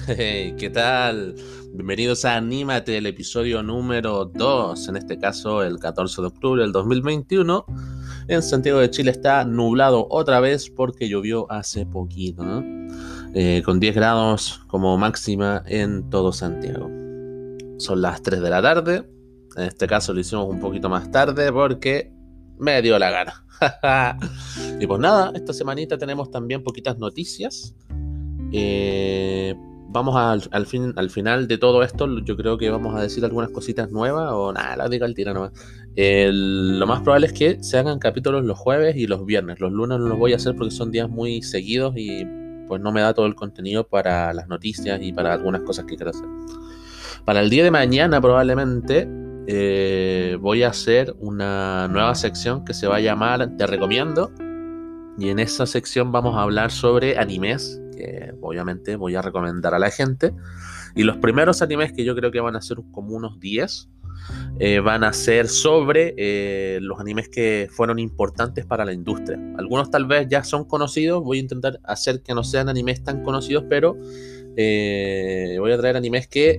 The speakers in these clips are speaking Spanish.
¿Qué tal? Bienvenidos a Anímate, el episodio número 2, en este caso el 14 de octubre del 2021. En Santiago de Chile está nublado otra vez porque llovió hace poquito. Eh, con 10 grados como máxima en todo Santiago. Son las 3 de la tarde. En este caso lo hicimos un poquito más tarde porque me dio la gana. y pues nada, esta semanita tenemos también poquitas noticias. Eh, vamos al, fin, al final de todo esto, yo creo que vamos a decir algunas cositas nuevas o nada, la diga al tiro nomás. lo más probable es que se hagan capítulos los jueves y los viernes. Los lunes no los voy a hacer porque son días muy seguidos y pues no me da todo el contenido para las noticias y para algunas cosas que quiero hacer. Para el día de mañana probablemente eh, voy a hacer una nueva sección que se va a llamar Te recomiendo. Y en esa sección vamos a hablar sobre animes obviamente voy a recomendar a la gente. Y los primeros animes que yo creo que van a ser como unos 10 eh, van a ser sobre eh, los animes que fueron importantes para la industria. Algunos tal vez ya son conocidos, voy a intentar hacer que no sean animes tan conocidos, pero eh, voy a traer animes que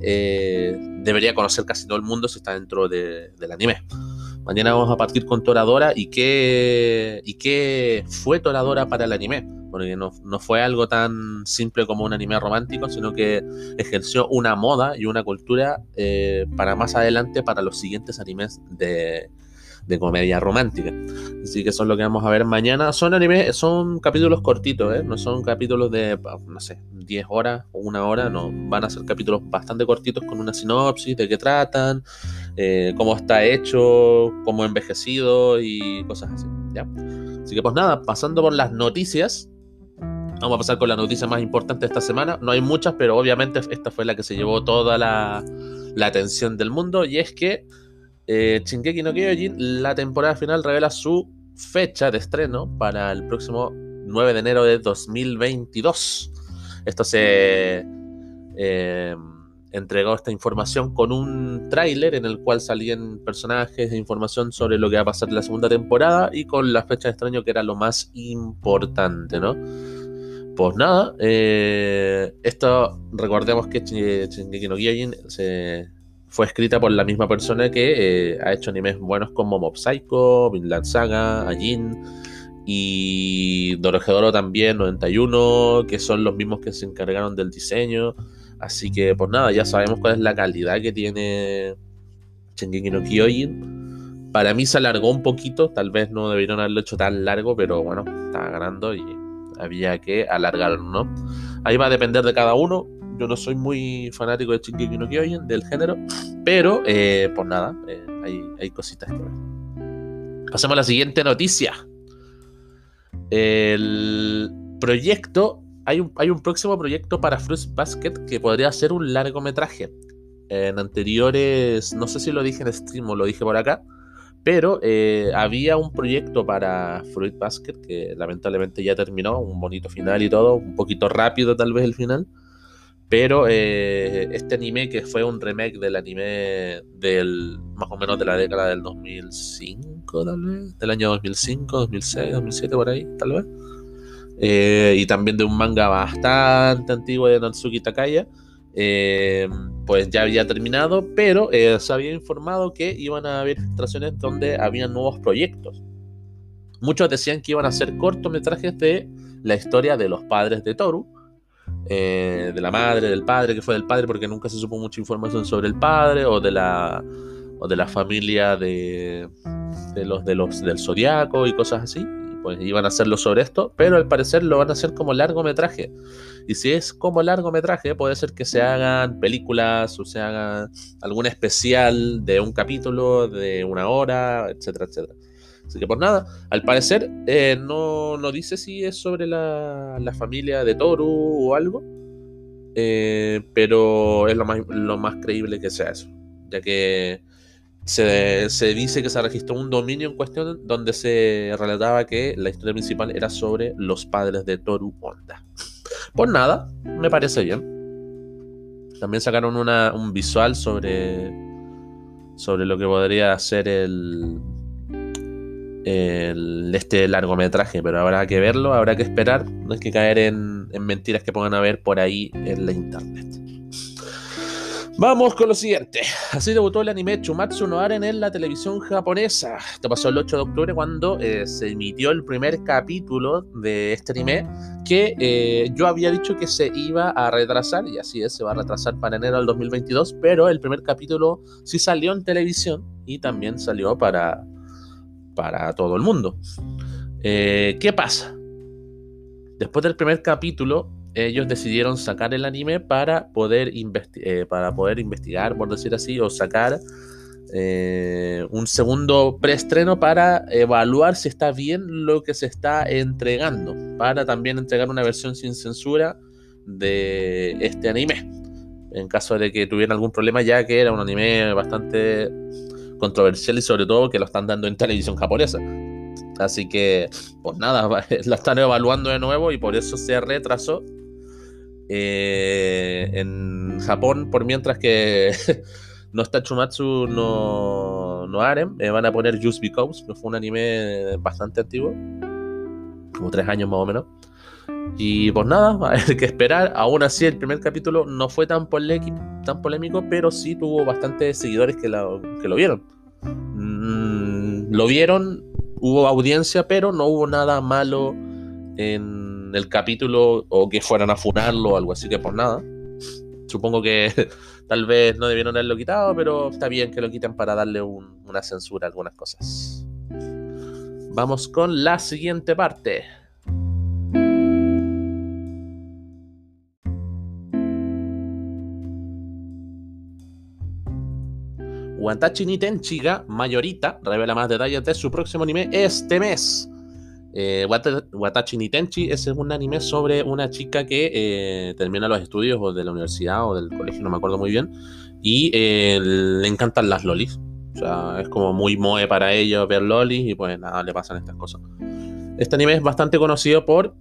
debería conocer casi todo el mundo si está dentro del anime. Mañana vamos a partir con Toradora y qué, y qué fue Toradora para el anime porque no, fue algo tan simple como un anime romántico, sino que ejerció una moda y una cultura eh, para más adelante para los siguientes animes de, comedia romántica. Así que eso es lo que vamos a ver mañana. Son animes, son capítulos cortitos, ¿eh? no son capítulos de, no sé, 10 horas o una hora, no, van a ser capítulos bastante cortitos con una sinopsis de qué tratan, eh, cómo está hecho, cómo envejecido y cosas así, ¿ya? Así que pues nada, pasando por las noticias, Vamos a pasar con la noticia más importante de esta semana. No hay muchas, pero obviamente esta fue la que se llevó toda la, atención del mundo. Y es que eh, no Kyojin, la temporada final, revela su fecha de estreno para el próximo 9 de enero de 2022. Esto se eh, entregó esta información con un tráiler en el cual salían personajes e información sobre lo que va a pasar en la segunda temporada y con la fecha de estreno que era lo más importante, ¿no? Pues nada, eh, esto recordemos que Shingeki no se, fue escrita por la misma persona que eh, ha hecho animes buenos como Mob Psycho, Vinland Saga, Ajin y Dorohedoro también, 91, que son los mismos que se encargaron del diseño. Así que, pues nada, ya sabemos cuál es la calidad que tiene Shingeki no Kyojin. Para mí se alargó un poquito, tal vez no debieron haberlo hecho tan largo, pero bueno, estaba ganando y había que alargarlo, ¿no? Ahí va a depender de cada uno. Yo no soy muy fanático de Shingeki no Kyojin, del género, pero eh, pues nada, eh, hay, cositas que ver. Pasemos a la siguiente noticia. El proyecto, hay un, hay un próximo proyecto para Fruits Basket que podría ser un largometraje. En anteriores, no sé si lo dije en stream o lo dije por acá, pero eh, había un proyecto para Fruit Basket que lamentablemente ya terminó, un bonito final y todo, un poquito rápido tal vez el final. Pero eh, este anime que fue un remake del anime del más o menos de la década del 2005, tal vez, del año 2005, 2006, 2007 por ahí, tal vez. Eh, y también de un manga bastante antiguo de Natsuki Takaya. Eh, pues ya había terminado, pero eh, se había informado que iban a haber filtraciones donde habían nuevos proyectos. Muchos decían que iban a ser cortometrajes de la historia de los padres de Toru, eh, de la madre, del padre, que fue del padre, porque nunca se supo mucha información sobre el padre, o de la, o de la familia de, de los, de los del zodiaco y cosas así pues iban a hacerlo sobre esto, pero al parecer lo van a hacer como largometraje. Y si es como largometraje, puede ser que se hagan películas o se haga algún especial de un capítulo, de una hora, etcétera, etcétera. Así que por nada, al parecer eh, no, no, dice si es sobre la, la familia de Toru o algo, eh, pero es lo más, lo más creíble que sea eso, ya que se, dice que se registró un dominio en cuestión donde se relataba que la historia principal era sobre los padres de Toru Honda. Pues nada, me parece bien. También sacaron un visual sobre, sobre lo que podría ser el, este largometraje, pero habrá que verlo, habrá que esperar, no hay que caer en, en mentiras que pongan a ver por ahí en la internet. Vamos con lo siguiente. Así debutó el anime Chumatsu no Aren en la televisión japonesa. Esto pasó el 8 de octubre cuando eh, se emitió el primer capítulo de este anime que eh, yo había dicho que se iba a retrasar y así es, se va a retrasar para enero del 2022, pero el primer capítulo sí salió en televisión y también salió para, para todo el mundo. Eh, ¿Qué pasa? Después del primer capítulo, ellos decidieron sacar el anime para poder, eh, para poder investigar, por decir así, o sacar eh, un segundo preestreno para evaluar si está bien lo que se está entregando, para también entregar una versión sin censura de este anime. En caso de que tuviera algún problema, ya que era un anime bastante controversial y sobre todo que lo están dando en televisión japonesa. Así que, pues nada, la están evaluando de nuevo y por eso se retrasó eh, en Japón, por mientras que no está Chumatsu no, no Arem, eh, van a poner Just Because, que fue un anime bastante antiguo, como tres años más o menos. Y pues nada, hay que esperar. Aún así, el primer capítulo no fue tan, tan polémico, pero sí tuvo bastantes seguidores que, que lo vieron. Mm, lo vieron, hubo audiencia, pero no hubo nada malo en el capítulo o que fueran a funarlo o algo así que por nada. Supongo que tal vez no debieron haberlo quitado, pero está bien que lo quiten para darle una censura a algunas cosas. Vamos con la siguiente parte. Wantachi ni Tenchiga, Mayorita, revela más detalles de su próximo anime este mes. Eh, Watachi ni Tenchi es un anime sobre una chica que eh, termina los estudios de la universidad o del colegio, no me acuerdo muy bien, y eh, le encantan las lolis. O sea, es como muy moe para ellos ver lolis y pues nada, le pasan estas cosas. Este anime es bastante conocido por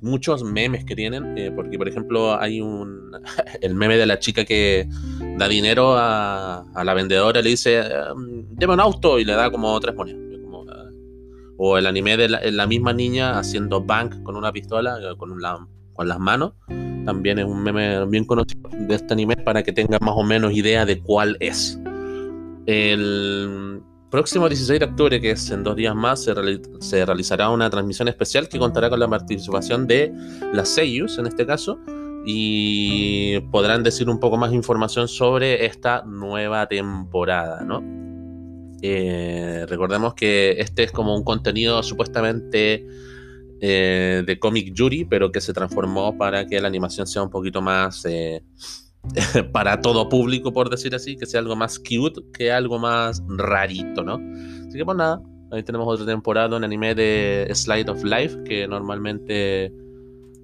muchos memes que tienen, eh, porque por ejemplo hay un el meme de la chica que da dinero a, a la vendedora, le dice, deme un auto y le da como tres monedas. O el anime de la, misma niña haciendo bank con una pistola, eh, con, las manos. También es un meme bien conocido de este anime para que tengan más o menos idea de cuál es. El próximo 16 de octubre, que es en dos días más, se, realizará una transmisión especial que contará con la participación de las Seiyus, en este caso, y podrán decir un poco más información sobre esta nueva temporada, ¿no? Eh, recordemos que este es como un contenido supuestamente eh, de Comic Yuri, pero que se transformó para que la animación sea un poquito más eh, para todo público, por decir así, que sea algo más cute que algo más rarito, ¿no? Así que pues nada, ahí tenemos otra temporada, un anime de Slide of Life, que normalmente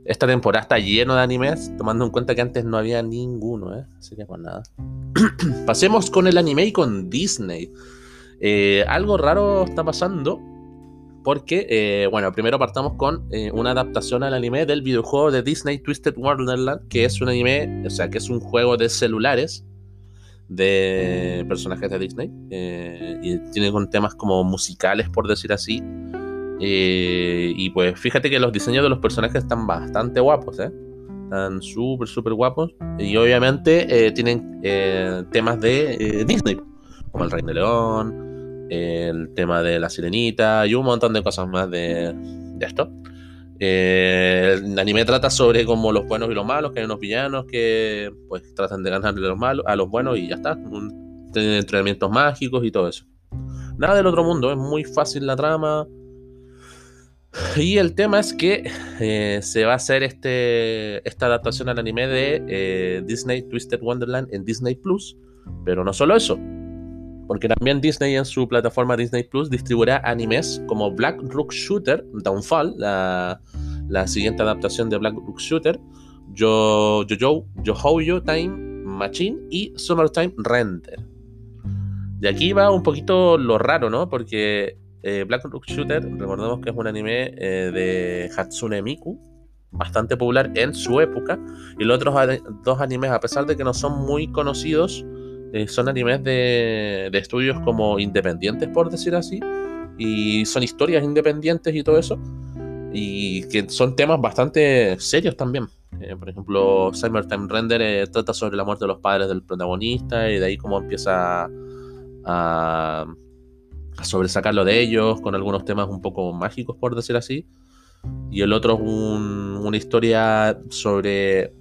esta temporada está lleno de animes, tomando en cuenta que antes no había ninguno, ¿eh? Así que pues nada. Pasemos con el anime y con Disney. Eh, algo raro está pasando porque, eh, bueno, primero partamos con eh, una adaptación al anime del videojuego de Disney Twisted Wonderland, que es un anime, o sea, que es un juego de celulares de personajes de Disney y tiene con temas como musicales, por decir así. y pues fíjate que los diseños de los personajes están bastante guapos, ¿eh? Están súper, súper guapos. Y obviamente tienen temas de Disney, como el Rey de León, el tema de la sirenita y un montón de cosas más de, esto. Eh, el anime trata sobre como los buenos y los malos, que hay unos villanos que pues tratan de ganarle a los malos, a los buenos y ya está. tienen entrenamientos mágicos y todo eso. Nada del otro mundo, es muy fácil la trama. Y el tema es que eh, se va a hacer este, esta adaptación al anime de eh, Disney Twisted Wonderland en Disney Plus. Pero no solo eso, porque también Disney en su plataforma Disney Plus distribuirá animes como Black Rook Shooter, Downfall, la, siguiente adaptación de Black Rook Shooter, Yo Yo Yo Time Machine y Summertime Render. De aquí va un poquito lo raro, ¿no? Porque eh, Black Rook Shooter, recordemos que es un anime eh, de Hatsune Miku, bastante popular en su época, y los otros dos animes, a pesar de que no son muy conocidos, eh, son animes de, estudios como independientes, por decir así, y son historias independientes y todo eso. y que son temas bastante serios también. Eh, por ejemplo, Time Render eh, trata sobre la muerte de los padres del protagonista y de ahí cómo empieza a, a sobresacarlo de ellos con algunos temas un poco mágicos, por decir así. Y el otro es una historia sobre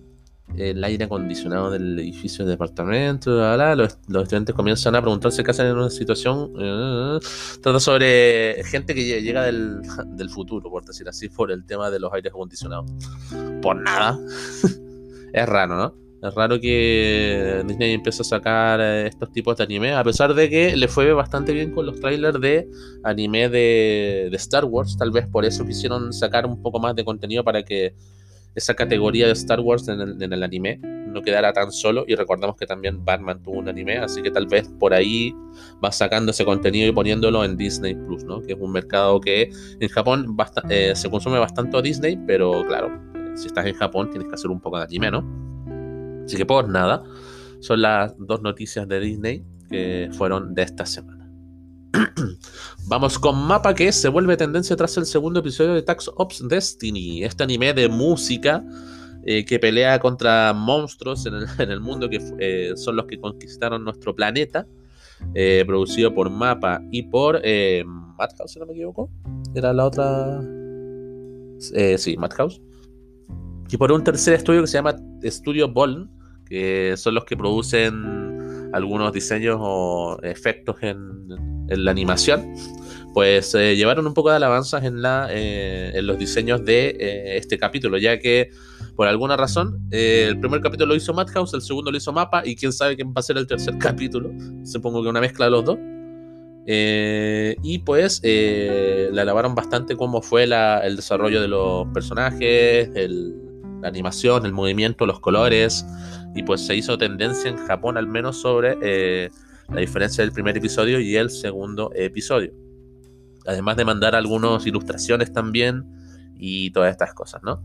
el aire acondicionado del edificio de departamento. Los, estudiantes comienzan a preguntarse qué hacen en una situación. Eh, trata sobre gente que llega del, del, futuro, por decir así, por el tema de los aires acondicionados. Por nada. es raro, ¿no? Es raro que Disney empiece a sacar estos tipos de anime, a pesar de que le fue bastante bien con los trailers de anime de Star Wars. Tal vez por eso quisieron sacar un poco más de contenido para que esa categoría de Star Wars en el, anime no quedara tan solo. Y recordamos que también Batman tuvo un anime, así que tal vez por ahí va sacando ese contenido y poniéndolo en Disney Plus, ¿no? Que es un mercado que en Japón eh, se consume bastante Disney, pero claro, eh, si estás en Japón tienes que hacer un poco de anime, ¿no? Así que por nada, son las dos noticias de Disney que fueron de esta semana. Vamos con Mapa que se vuelve tendencia tras el segundo episodio de Tax Ops Destiny, este anime de música eh, que pelea contra monstruos en el, mundo que eh, son los que conquistaron nuestro planeta, eh, producido por Mapa y por Madhouse, si no me equivoco. Era la otra. sí, Madhouse. Y por un tercer estudio que se llama Studio Boln, que son los que producen algunos diseños o efectos en, la animación, pues eh, llevaron un poco de alabanzas en, la, eh, en los diseños de eh, este capítulo, ya que por alguna razón el primer capítulo lo hizo Madhouse, el segundo lo hizo Mapa y quién sabe quién va a ser el tercer capítulo, supongo que una mezcla de los dos. y pues le alabaron bastante cómo fue el desarrollo de los personajes, la animación, el movimiento, los colores, y pues se hizo tendencia en Japón al menos sobre la diferencia del primer episodio y el segundo episodio. Además de mandar algunas ilustraciones también y todas estas cosas, ¿no?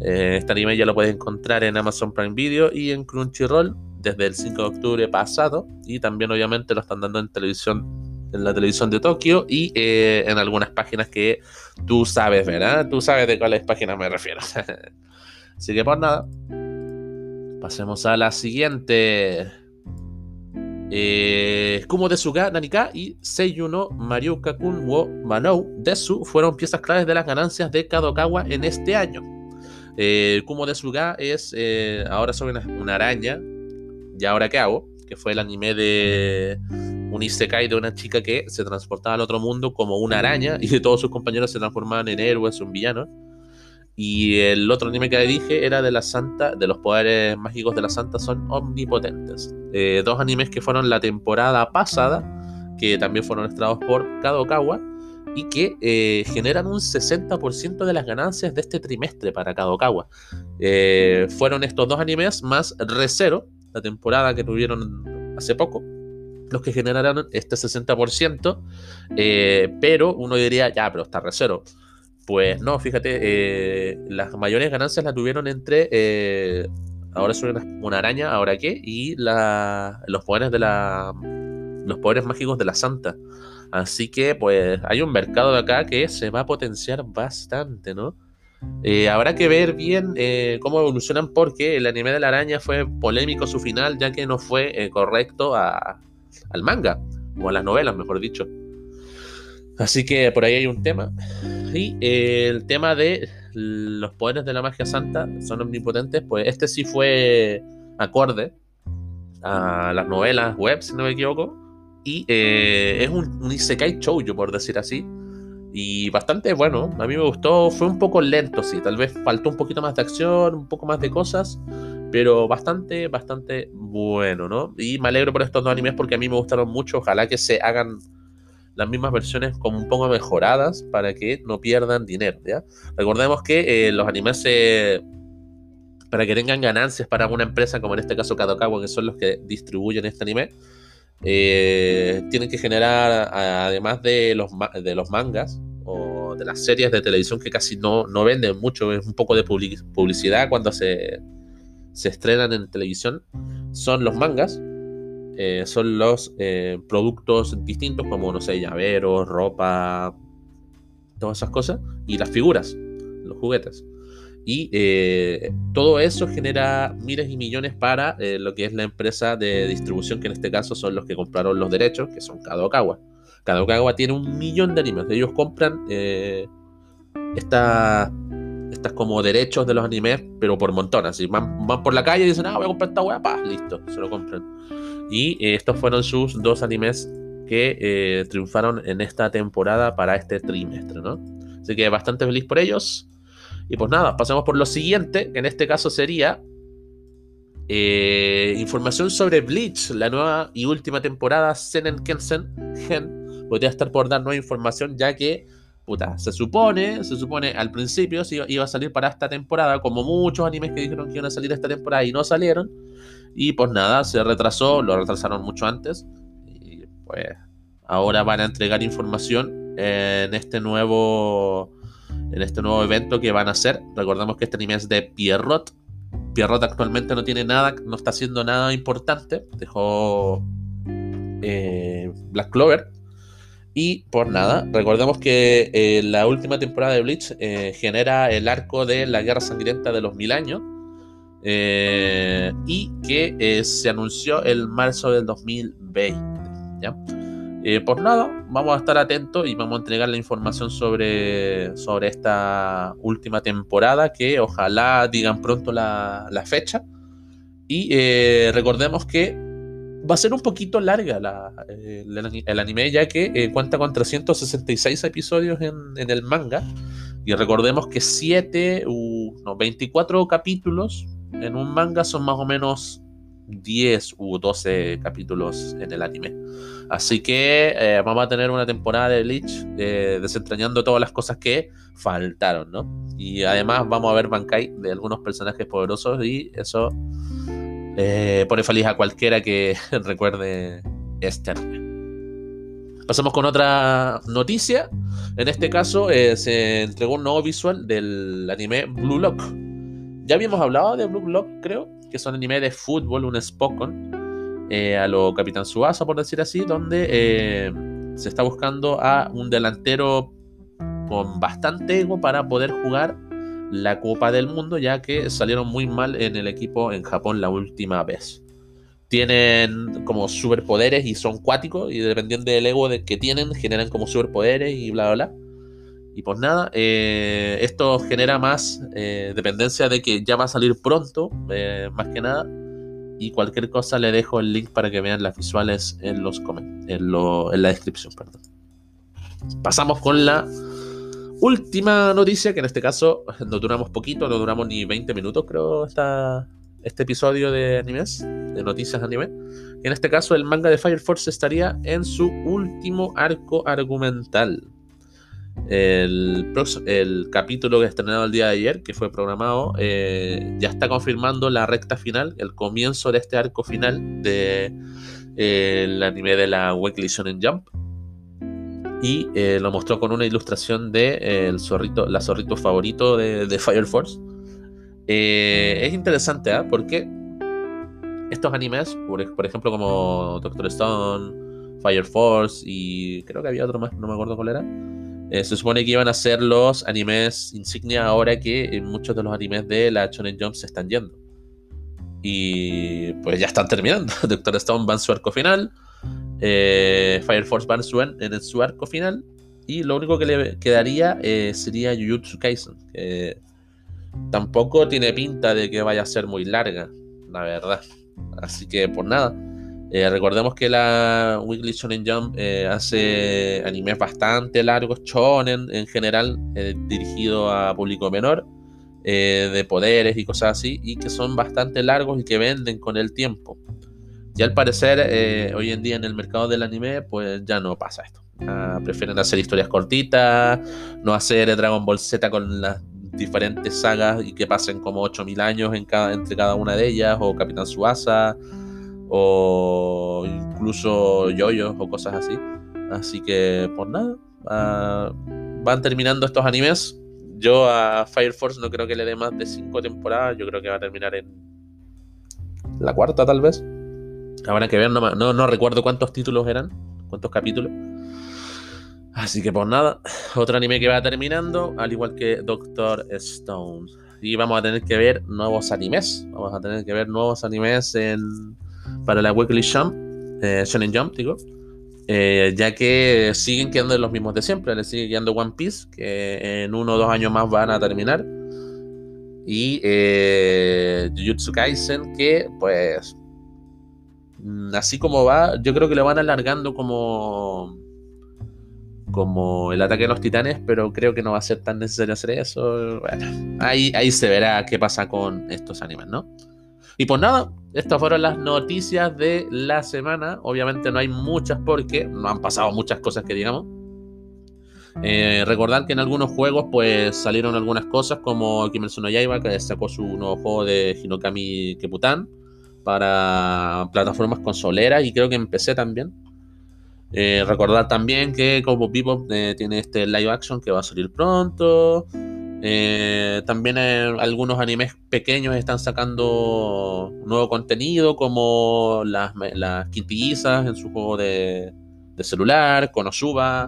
Eh, este anime ya lo puedes encontrar en Amazon Prime Video y en Crunchyroll desde el 5 de octubre pasado y también obviamente lo están dando en televisión en la televisión de Tokio y eh, en algunas páginas que tú sabes, ¿verdad? Tú sabes de cuáles páginas me refiero. Así que por nada, pasemos a la siguiente. Eh, Kumo Desuga Nanika y Seiyuno Mariuka Kun wo Manou Desu fueron piezas claves de las ganancias de Kadokawa en este año. Eh, Kumo Desuga es eh, ahora soy una, araña, y ahora qué hago, que fue el anime de un isekai de una chica que se transportaba al otro mundo como una araña y todos sus compañeros se transformaban en héroes o en villanos. Y el otro anime que dije era de la Santa, de los poderes mágicos de la Santa son omnipotentes. Eh, dos animes que fueron la temporada pasada, que también fueron estrenados por Kadokawa, y que eh, generan un 60% de las ganancias de este trimestre para Kadokawa. Eh, fueron estos dos animes más Recero, la temporada que tuvieron hace poco, los que generaron este 60%, pero uno diría, ya, pero está Recero pues no, fíjate, eh, las mayores ganancias las tuvieron entre eh, ahora soy una, araña, ahora qué, y los poderes de la los poderes mágicos de la santa. Así que pues hay un mercado de acá que se va a potenciar bastante, ¿no? Eh, habrá que ver bien cómo evolucionan porque el anime de la araña fue polémico su final ya que no fue correcto al manga, o a las novelas, mejor dicho. Así que por ahí hay un tema. Y eh, el tema de los poderes de la magia santa son omnipotentes, pues este sí fue acorde a las novelas web, si no me equivoco. Y eh, es un, un Isekai Shoujo, por decir así. Y bastante bueno, a mí me gustó, fue un poco lento, sí, tal vez faltó un poquito más de acción, un poco más de cosas, pero bastante, bastante bueno, ¿no? Y me alegro por estos dos animes porque a mí me gustaron mucho, ojalá que se hagan las mismas versiones como un poco mejoradas para que no pierdan dinero. Recordemos que eh, los animes para que tengan ganancias para una empresa como en este caso Kadokawa, que son los que distribuyen este anime, eh, tienen que generar, además de los, de los mangas o de las series de televisión que casi no, no venden mucho, es un poco de publicidad cuando se, se estrenan en televisión, son los mangas eh, son los eh, productos distintos como, no sé, llaveros, ropa, todas esas cosas, y las figuras. los juguetes. Y eh, todo eso genera miles y millones para lo que es la empresa de distribución, que en este caso son los que compraron los derechos, que son Kadokawa. Kadokawa tiene un millón de animes. Ellos compran eh, estas como derechos de los animes, pero por montones. Así, van, por la calle y dicen, ah, voy a comprar esta weá, pa, listo, se lo compran. Y estos fueron sus dos animes que triunfaron en esta temporada para este trimestre, ¿no? Así que bastante feliz por ellos. Y pues nada, pasamos por lo siguiente, que en este caso sería eh, información sobre Bleach, la nueva y última temporada, Senen Kensen Gen. Podría estar por dar nueva información, ya que, puta, se supone, se supone al principio iba a salir para esta temporada, como muchos animes que dijeron que iban a salir esta temporada y no salieron. Y pues nada, se retrasó, lo retrasaron mucho antes. Y pues ahora van a entregar información en este nuevo en este nuevo evento que van a hacer. Recordemos que este anime es de Pierrot. Pierrot actualmente no tiene nada, no está haciendo nada importante. Dejó eh, Black Clover. Y por nada, recordemos que eh, la última temporada de Bleach eh, genera el arco de la Guerra Sangrienta de los Mil Años. y que se anunció el marzo del 2020. ¿ya? Eh, por nada, vamos a estar atentos y vamos a entregar la información sobre, sobre esta última temporada, que ojalá digan pronto la, fecha. Y eh, recordemos que va a ser un poquito larga eh, el, anime, ya que cuenta con 366 episodios en, en, el manga. Y recordemos que 7, no, 24 capítulos en un manga son más o menos 10 u 12 capítulos en el anime. Así que eh, vamos a tener una temporada de Bleach eh, desentrañando todas las cosas que faltaron, ¿no? Y además vamos a ver Bankai de algunos personajes poderosos y eso eh, pone feliz a cualquiera que recuerde este anime. Pasamos con otra noticia. En este caso se entregó un nuevo visual del anime Blue Lock. Ya habíamos hablado de Blue Lock, creo, que son anime de fútbol, un Spokon, eh, a lo Capitán Subasa, por decir así, donde eh, se está buscando a un delantero con bastante ego para poder jugar la Copa del Mundo, ya que salieron muy mal en el equipo en Japón la última vez. Tienen como superpoderes y son cuáticos, y dependiendo del ego que tienen, generan como superpoderes y bla, bla, bla. Y pues nada, eh, esto genera más eh, dependencia de que ya va a salir pronto, eh, más que nada. Y cualquier cosa le dejo el link para que vean las visuales en, los en, en la descripción. Perdón. Pasamos con la última noticia, que en este caso no duramos poquito, no duramos ni 20 minutos, creo, esta, este episodio de animes, de noticias anime. en este caso el manga de Fire Force estaría en su último arco argumental. El, el capítulo que estrenado el día de ayer, que fue programado, eh, ya está confirmando la recta final, el comienzo de este arco final del de, anime de la Weekly Shonen Jump. Y eh, lo mostró con una ilustración de eh, el zorrito, la zorrito favorito de, Fire Force. es interesante, ¿ah? Porque estos animes, por, por ejemplo, como Doctor Stone, Fire Force y creo que había otro más, no me acuerdo cuál era eh, se supone que iban a ser los animes insignia ahora que muchos de los animes de la Shonen Jump se están yendo. Y pues ya están terminando. Doctor Stone va en su arco final. Eh, Fire Force va en su, arco final. Y lo único que le quedaría eh, sería Jujutsu Kaisen. Que tampoco tiene pinta de que vaya a ser muy larga, la verdad. Así que por nada. Eh, recordemos que la Weekly Shonen Jump hace animes bastante largos, shonen en general, dirigido a público menor, de poderes y cosas así, y que son bastante largos y que venden con el tiempo. Y al parecer, hoy en día en el mercado del anime, pues ya no pasa esto. Ah, prefieren hacer historias cortitas, no hacer Dragon Ball Z con las diferentes sagas y que pasen como 8000 años entre cada una de ellas, o Capitán Suasa o incluso yoyos o cosas así. Así que, por nada, ah, van terminando estos animes. Yo a Fire Force no creo que le dé más de 5 temporadas, yo creo que va a terminar en la cuarta tal vez. Habrá que ver, no, no, recuerdo cuántos títulos eran, cuántos capítulos. Así que pues nada, otro anime que va terminando, al igual que Doctor Stone. Y vamos a tener que ver nuevos animes. Vamos a tener que ver nuevos animes en, para la Weekly Jump, eh, Shonen Jump, digo. Eh, ya que siguen quedando los mismos de siempre. Le sigue quedando One Piece, que en uno o dos años más van a terminar. Y eh, Jujutsu Kaisen, que pues así como va, yo creo que lo van alargando como como el ataque de los titanes, pero creo que no va a ser tan necesario hacer eso. Bueno, ahí, ahí se verá qué pasa con estos animes, ¿no? Y pues nada, estas fueron las noticias de la semana. Obviamente no hay muchas porque no han pasado muchas cosas que digamos. Eh, recordar que en algunos juegos pues salieron algunas cosas como Kimetsu no Yaiba que sacó su nuevo juego de Hinokami Keputan para plataformas consoleras y creo que en PC también. Eh, recordar también que como Bebop eh, tiene este live action que va a salir pronto. Eh, también algunos animes pequeños están sacando nuevo contenido, como las, las en su juego de, celular, Konosuba,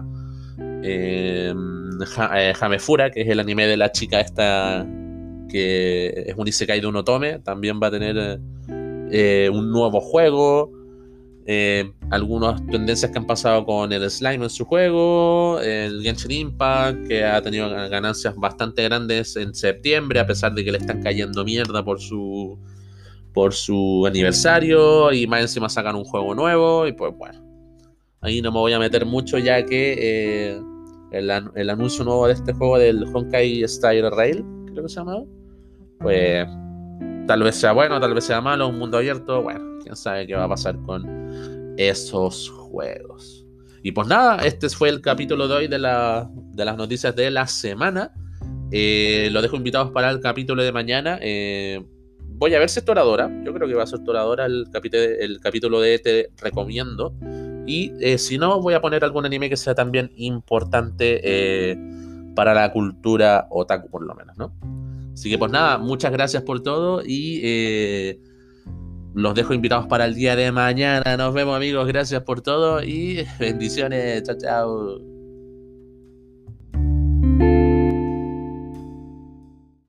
Hamefura, que es el anime de la chica esta que es un Isekai de un Otome, también va a tener un nuevo juego. Eh, algunas tendencias que han pasado con el Slime en su juego, el Genshin Impact, que ha tenido ganancias bastante grandes en septiembre, a pesar de que le están cayendo mierda por su, por su aniversario, y más encima sacan un juego nuevo, y pues bueno, ahí no me voy a meter mucho ya que eh, el, anuncio nuevo de este juego del Honkai Style Rail, creo que se llama, pues tal vez sea bueno, tal vez sea malo, un mundo abierto, bueno quién sabe qué va a pasar con esos juegos. Y pues nada, este fue el capítulo de hoy de, la, de las noticias de la semana. Eh, lo dejo invitados para el capítulo de mañana. Eh, voy a ver si es toradora. Yo creo que va a ser toradora el, el capítulo de este recomiendo. Y eh, si no, voy a poner algún anime que sea también importante para la cultura otaku, por lo menos, ¿no? Así que pues nada, muchas gracias por todo y los dejo invitados para el día de mañana. Nos vemos amigos, gracias por todo y bendiciones. Chao, chao.